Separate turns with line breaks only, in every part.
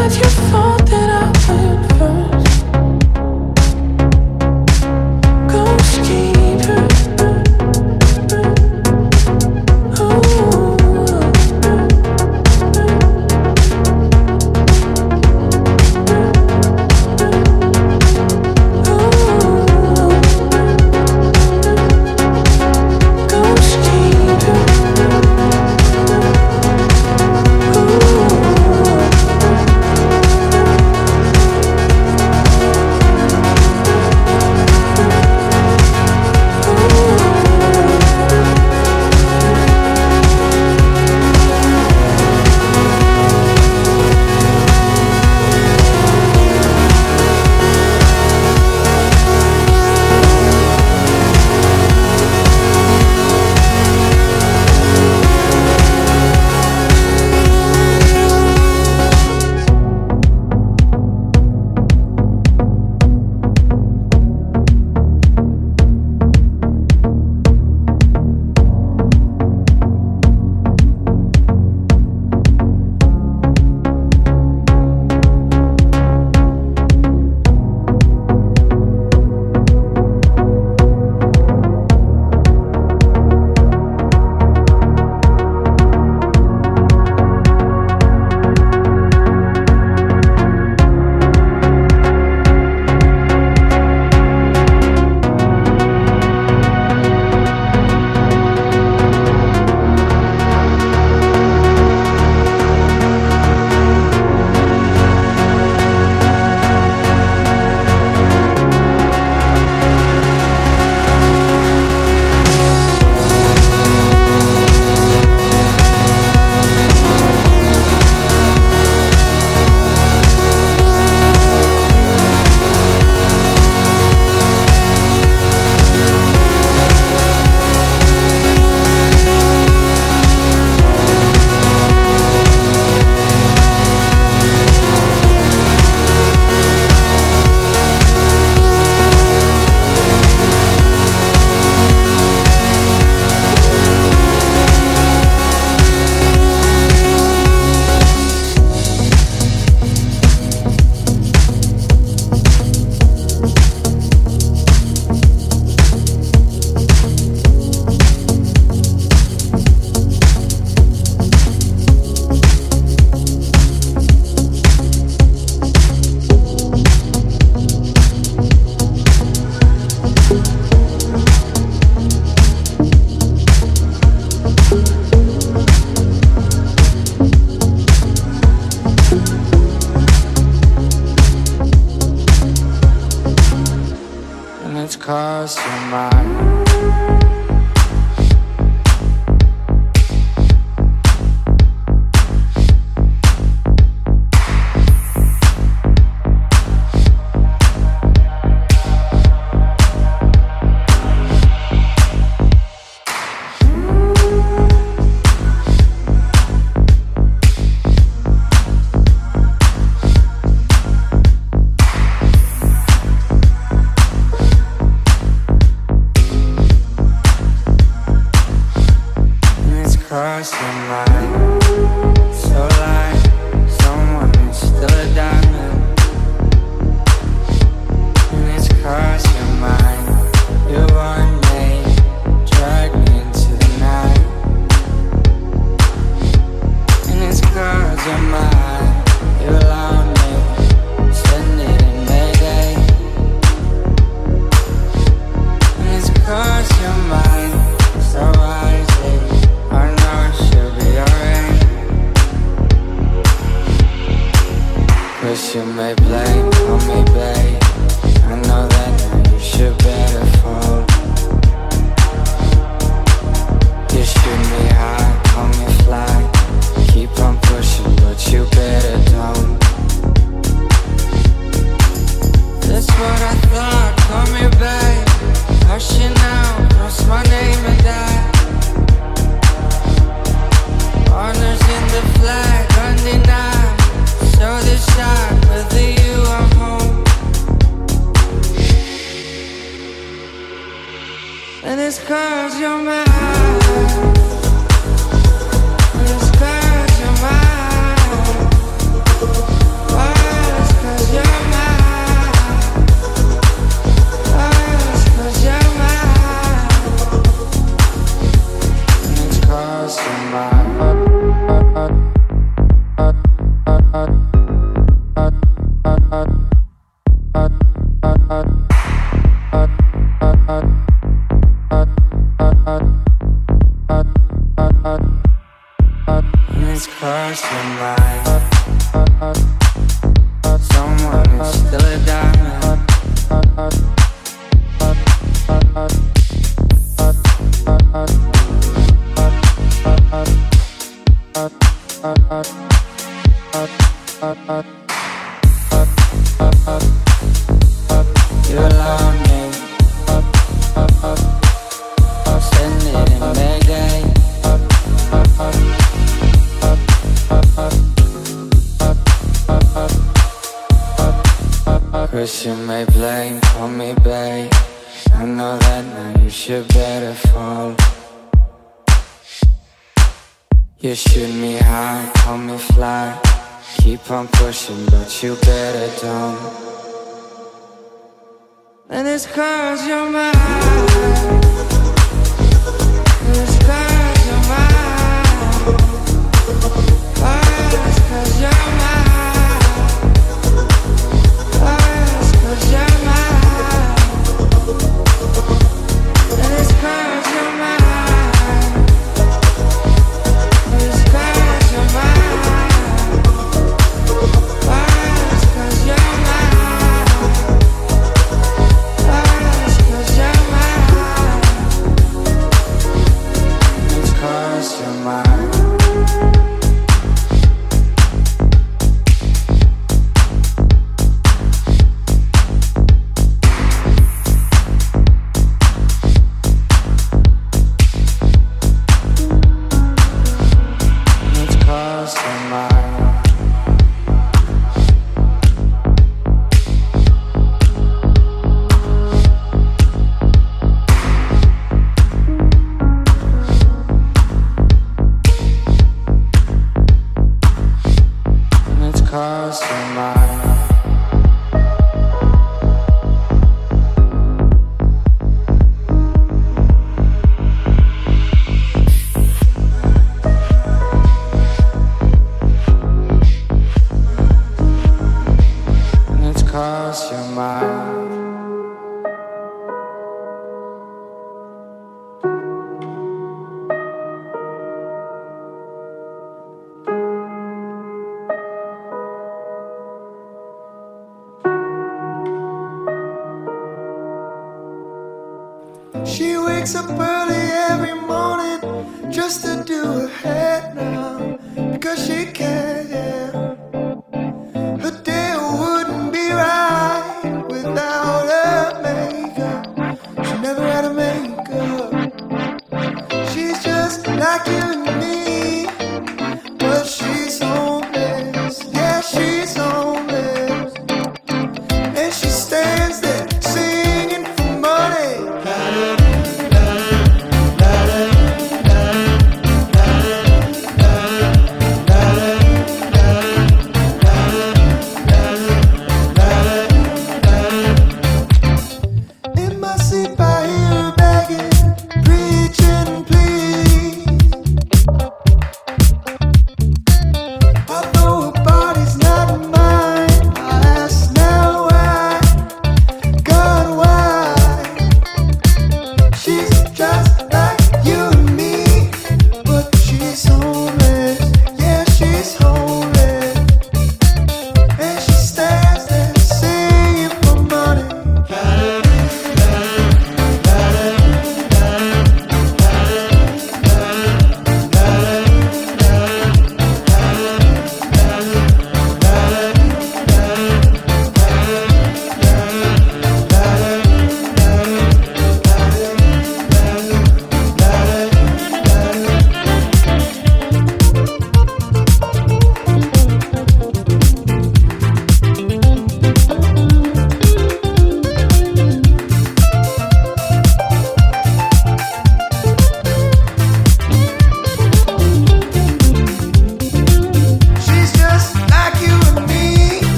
that your
fall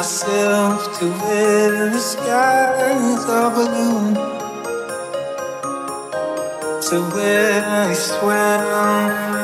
myself to
where the skies are blue. To where I swear.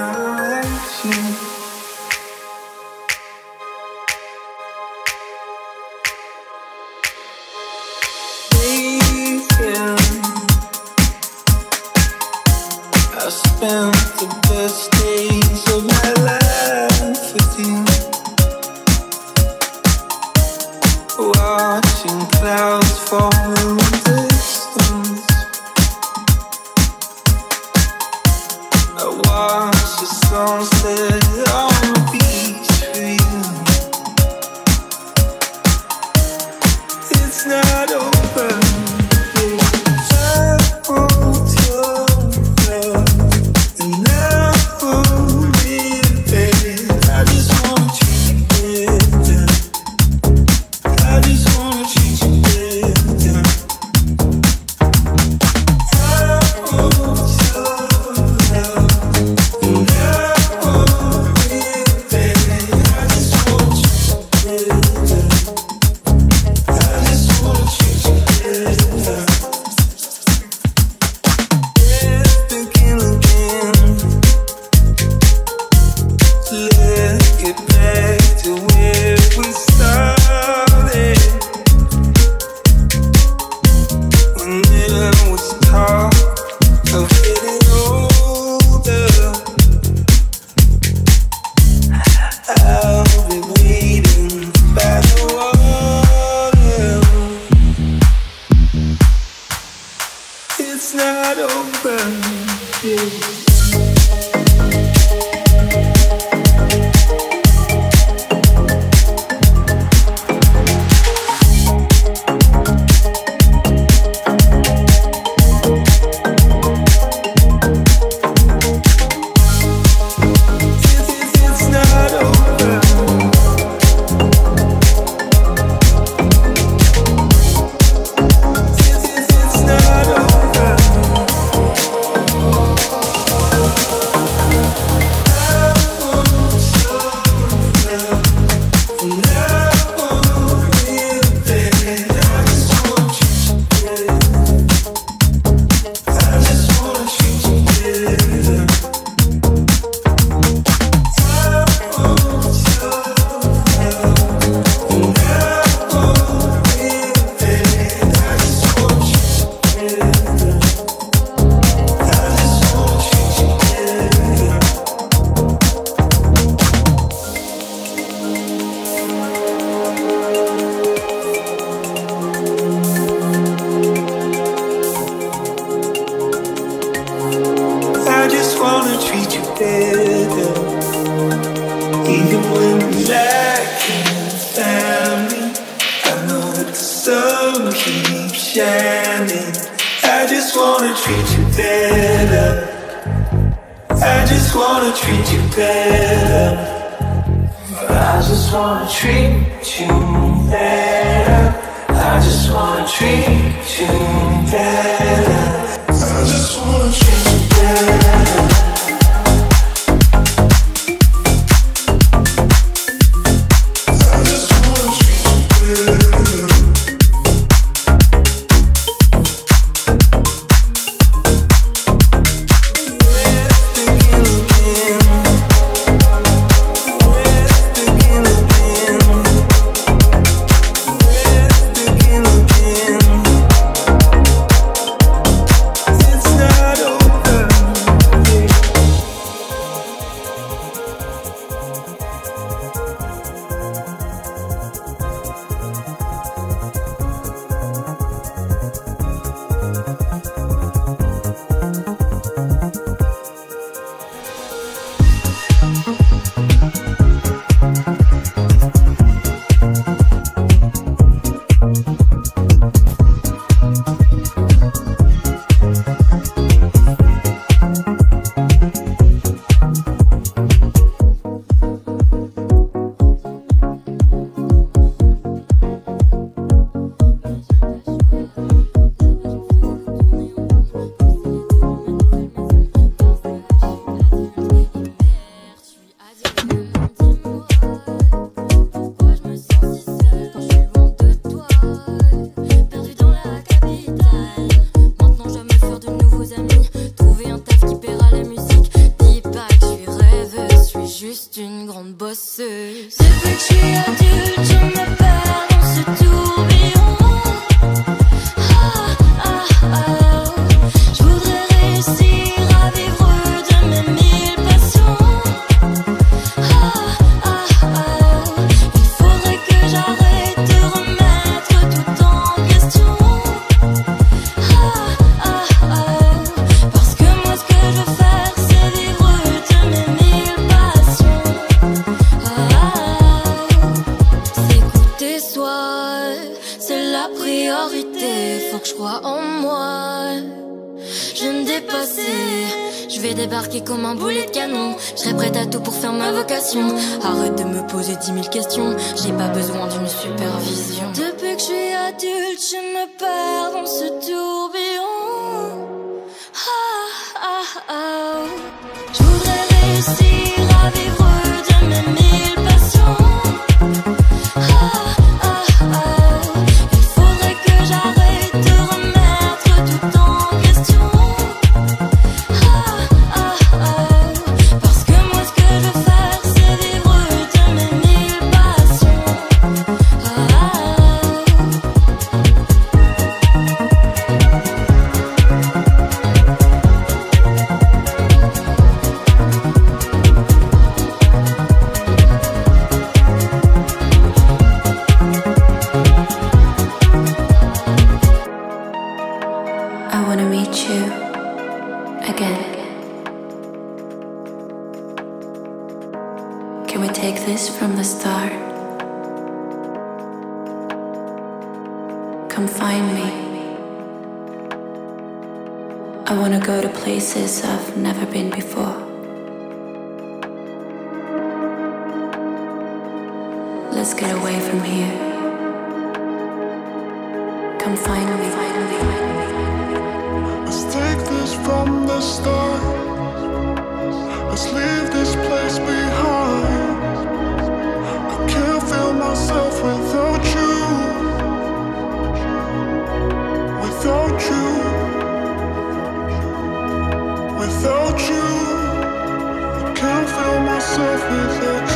I
want to meet you again. Can we take this from the start? Come find me. I want to go to places I've never been before. Let's get away from here. Come find me.
Feel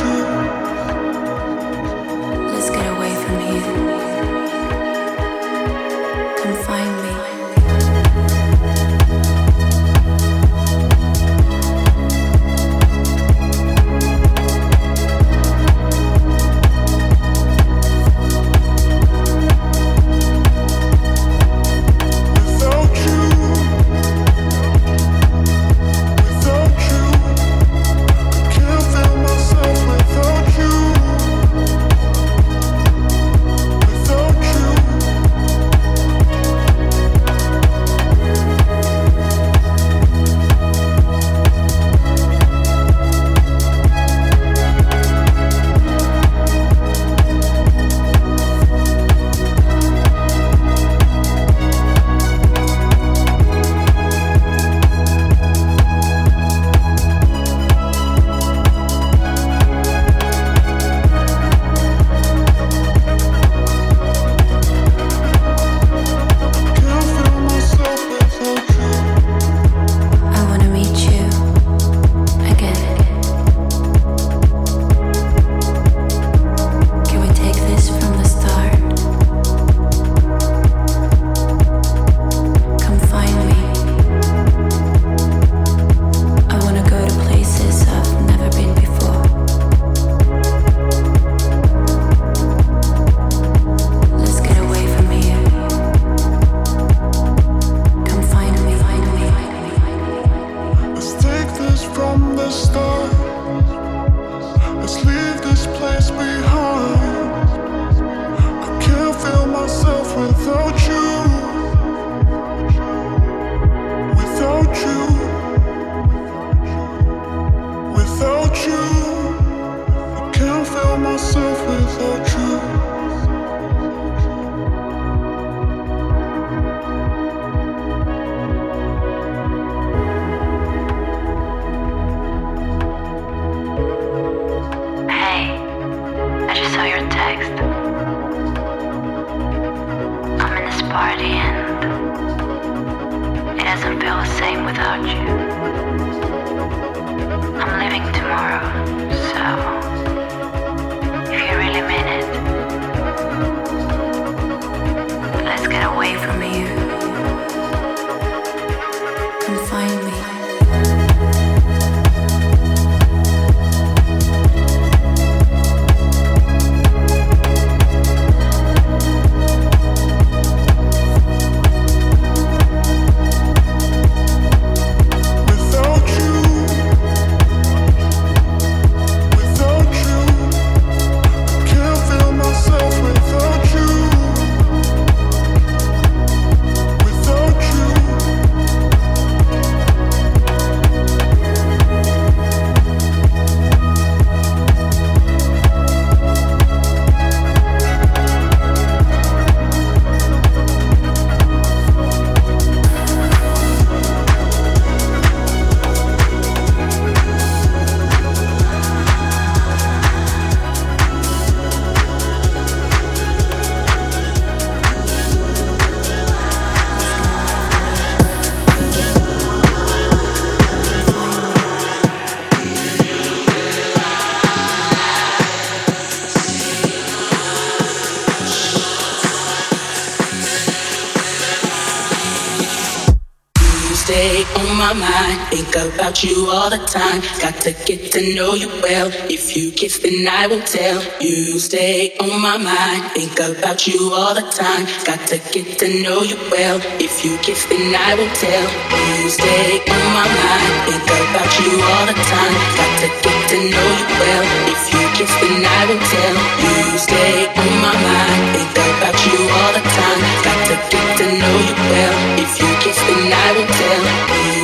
on my mind. Think about you
all the time. Got to get to know you well. If you
kiss, then I will tell. You
stay on my mind. Think about you all the time. Got to get to know you well. If you kiss, then I will tell. You stay on my mind. Think about you all the time. Got to get to know you well. If you kiss, then I will tell. You stay on my mind. Think about you all the time. Got to get to know you well. If you kiss, then I will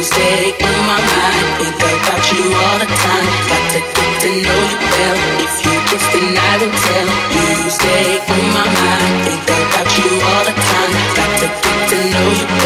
steady on my mind. Think about you all the time. Got
to get to know you well. If you kiss, just deny then tell. You steady on my mind. Think about you all the time. Got to get to know you.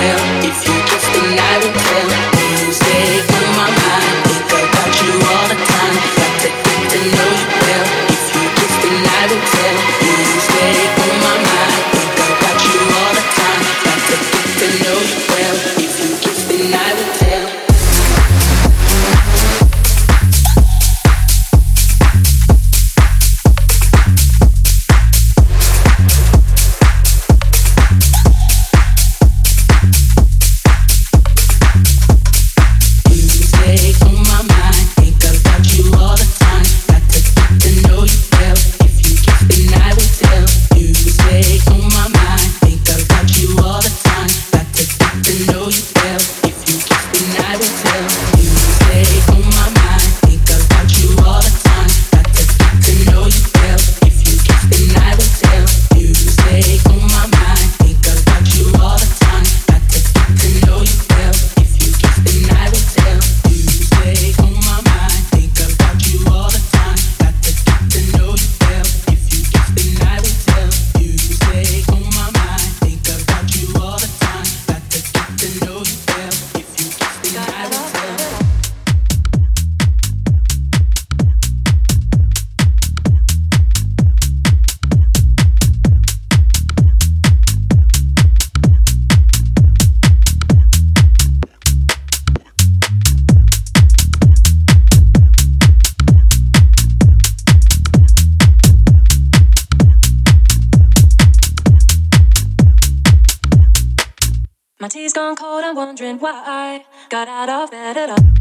cold, I'm wondering why I got out of bed at all.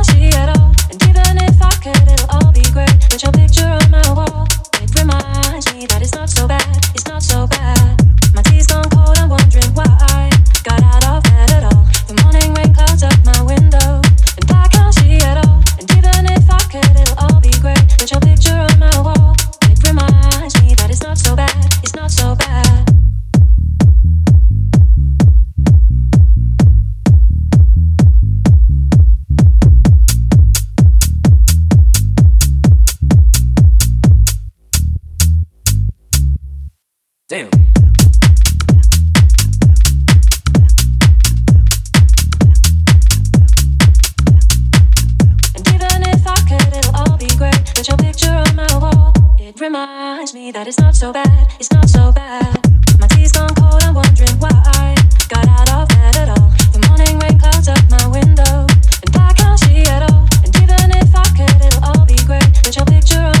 But your picture on my wall, it reminds me that it's not so bad, it's not so bad. That it's not so bad, it's not so bad. My tea's gone cold, I'm wondering why I got out of bed at all. The morning rain clouds up my window, and I can't see at all. And even if I could, it'll all be great. With your picture on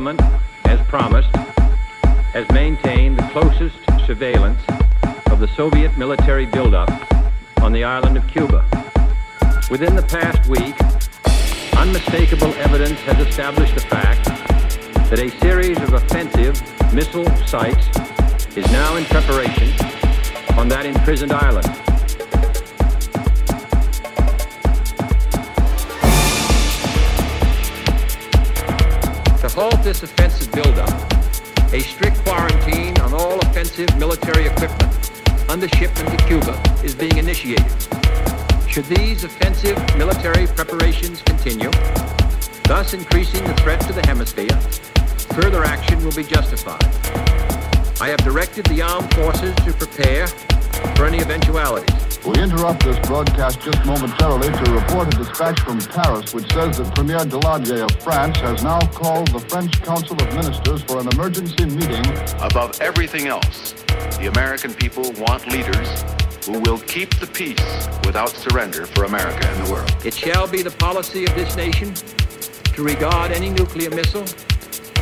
government, as promised, has maintained the closest surveillance of the Soviet military buildup on the island of Cuba. Within the past week, unmistakable evidence has established
the fact
that a series of offensive missile
sites is now
in preparation on that imprisoned island. of this offensive buildup, a strict quarantine on all offensive military equipment under shipment to Cuba is being initiated. Should these offensive military preparations continue, thus increasing the threat to
the hemisphere, further
action will be justified.
I have directed the
armed forces to prepare for any eventualities
which says that Premier Daladier of France has now called the French Council of Ministers for an emergency meeting.
Above everything else, the American people want leaders who will keep the peace without surrender for America and the world.
It shall be the policy of this nation to regard any nuclear missile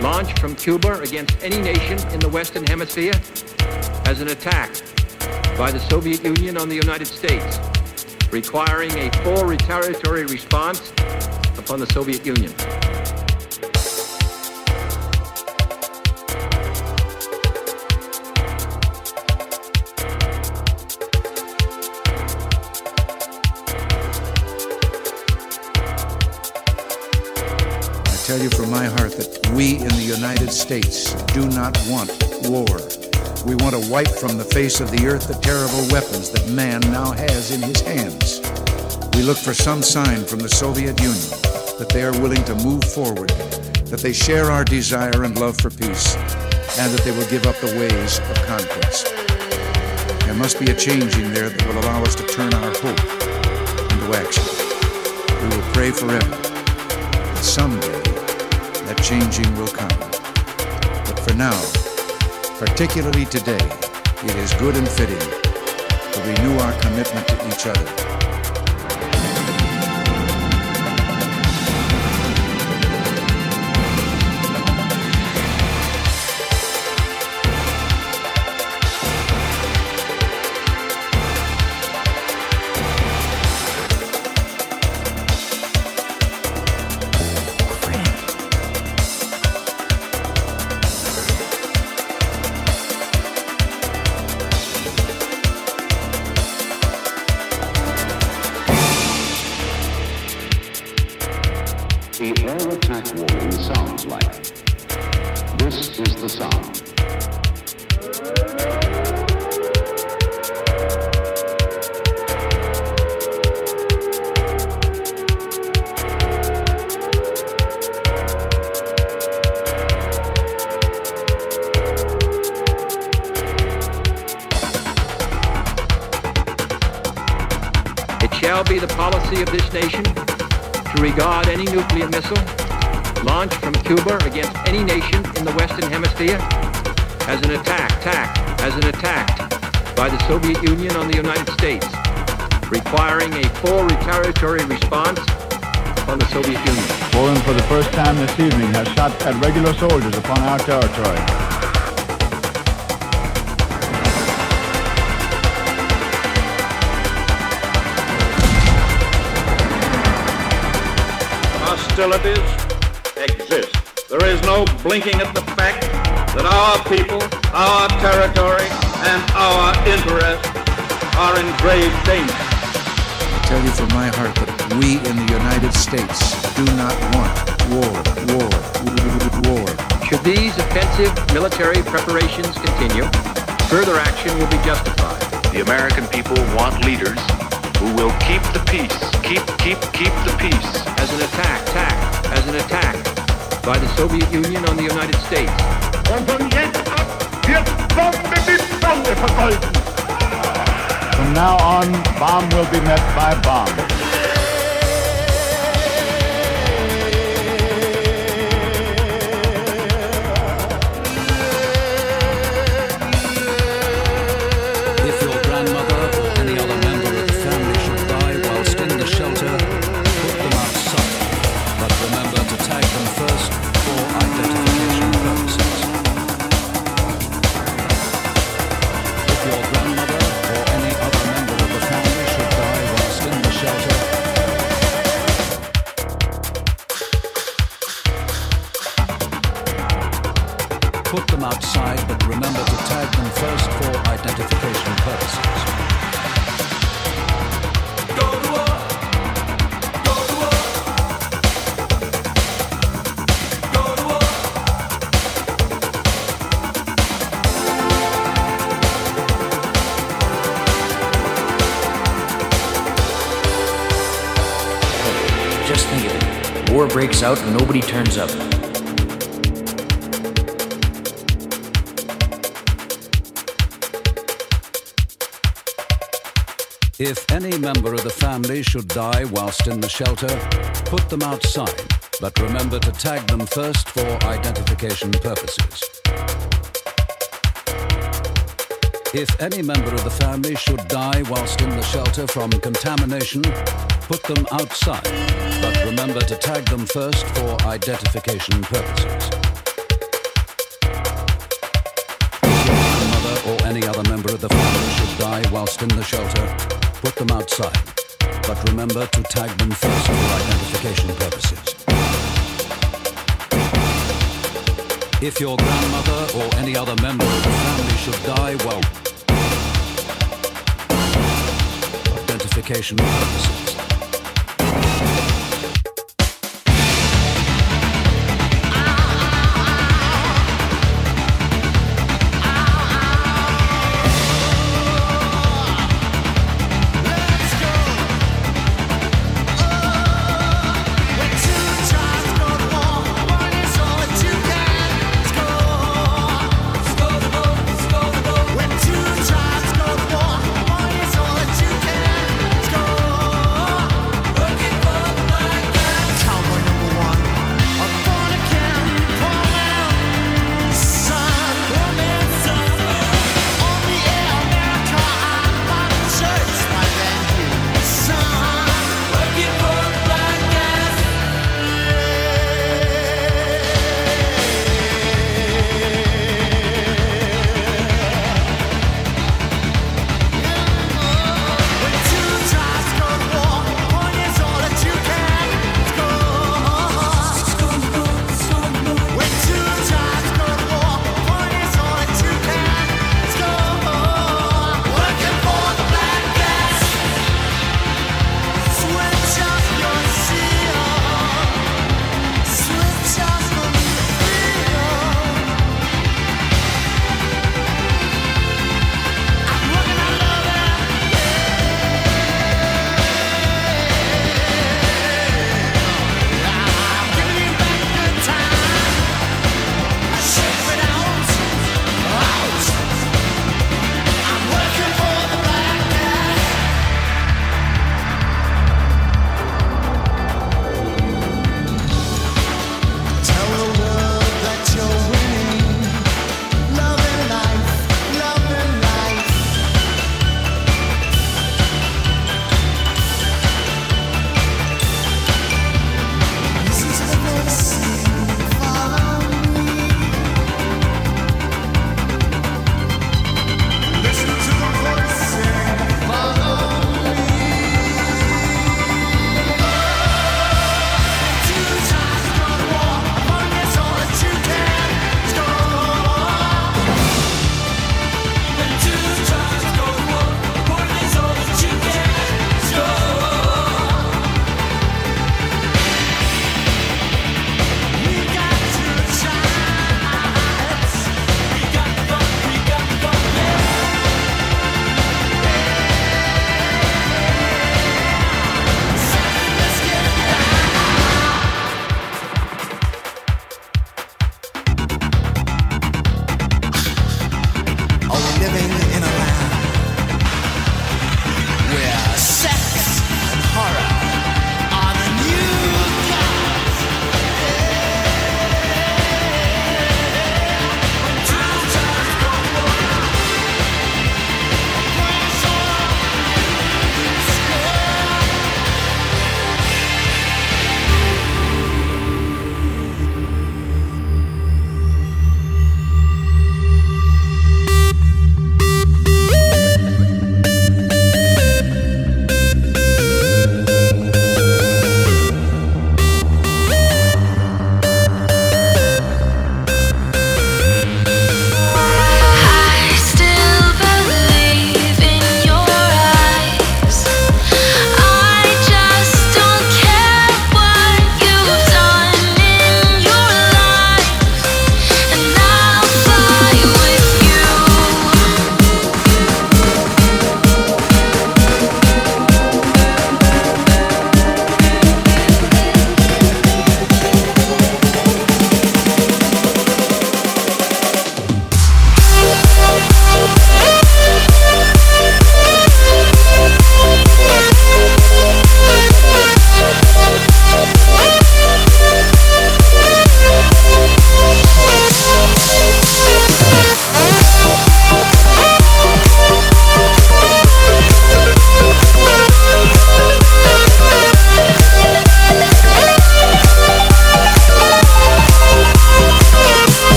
launched from Cuba against any nation in the Western Hemisphere as an attack by the Soviet Union on the United States, requiring a full retaliatory response upon the Soviet Union.
I tell you from my heart that we in the United States do not want war. We want to wipe from the face of the earth the terrible weapons that man now has in his hands. We look for some sign from the Soviet Union that they are willing to move forward, that they share our desire and love for peace, and that they will give up the ways of conquest. There must be a change in there that will allow us to turn our hope into action. We will pray forever that someday that changing will come. But for now, particularly today, it is good and fitting to renew our commitment to each other
first this evening, has shot at regular soldiers upon our territory.
hostilities exist. There is no blinking at the fact that our people, our territory, and our interests are in grave danger.
I tell you from my heart that we in the United States do not want war, war, war.
Should these offensive military preparations continue, further action will be justified.
The American people want leaders who will keep the peace, keep, keep, keep the peace.
As an attack, attack, as an attack by the Soviet Union on the United States.
From now on, bomb will be met by bomb.
Breaks out and nobody turns up.
If any member of the family should die whilst in the shelter, put them outside, but remember to tag them first for identification purposes. If any member of the family should die whilst in the shelter from contamination, put them outside, remember to tag them first for identification purposes. If your grandmother or any other member of the family should die whilst in the shelter, put them outside, but remember to tag them first for identification purposes. If your grandmother or any other member of the family should die, well, identification purposes.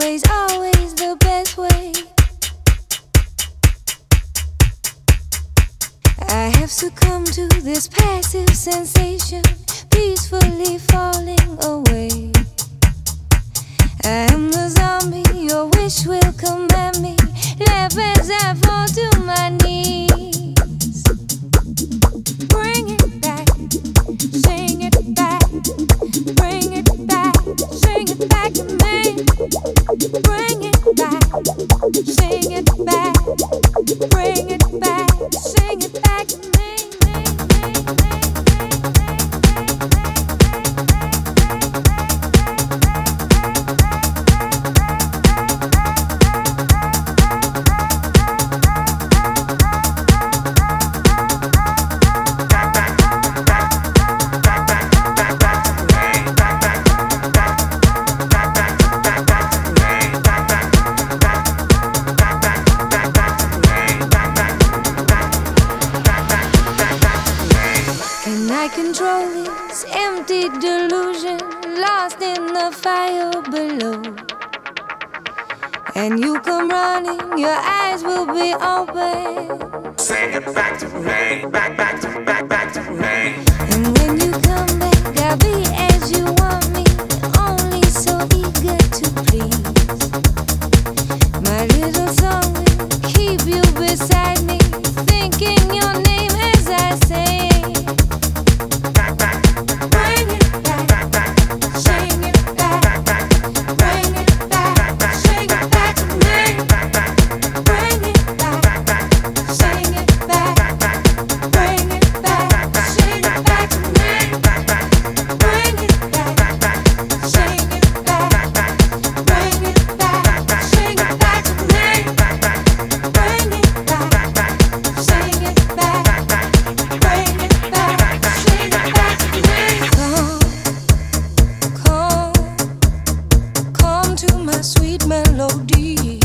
always, always the best way. I have succumbed to this passive sensation, peacefully melody.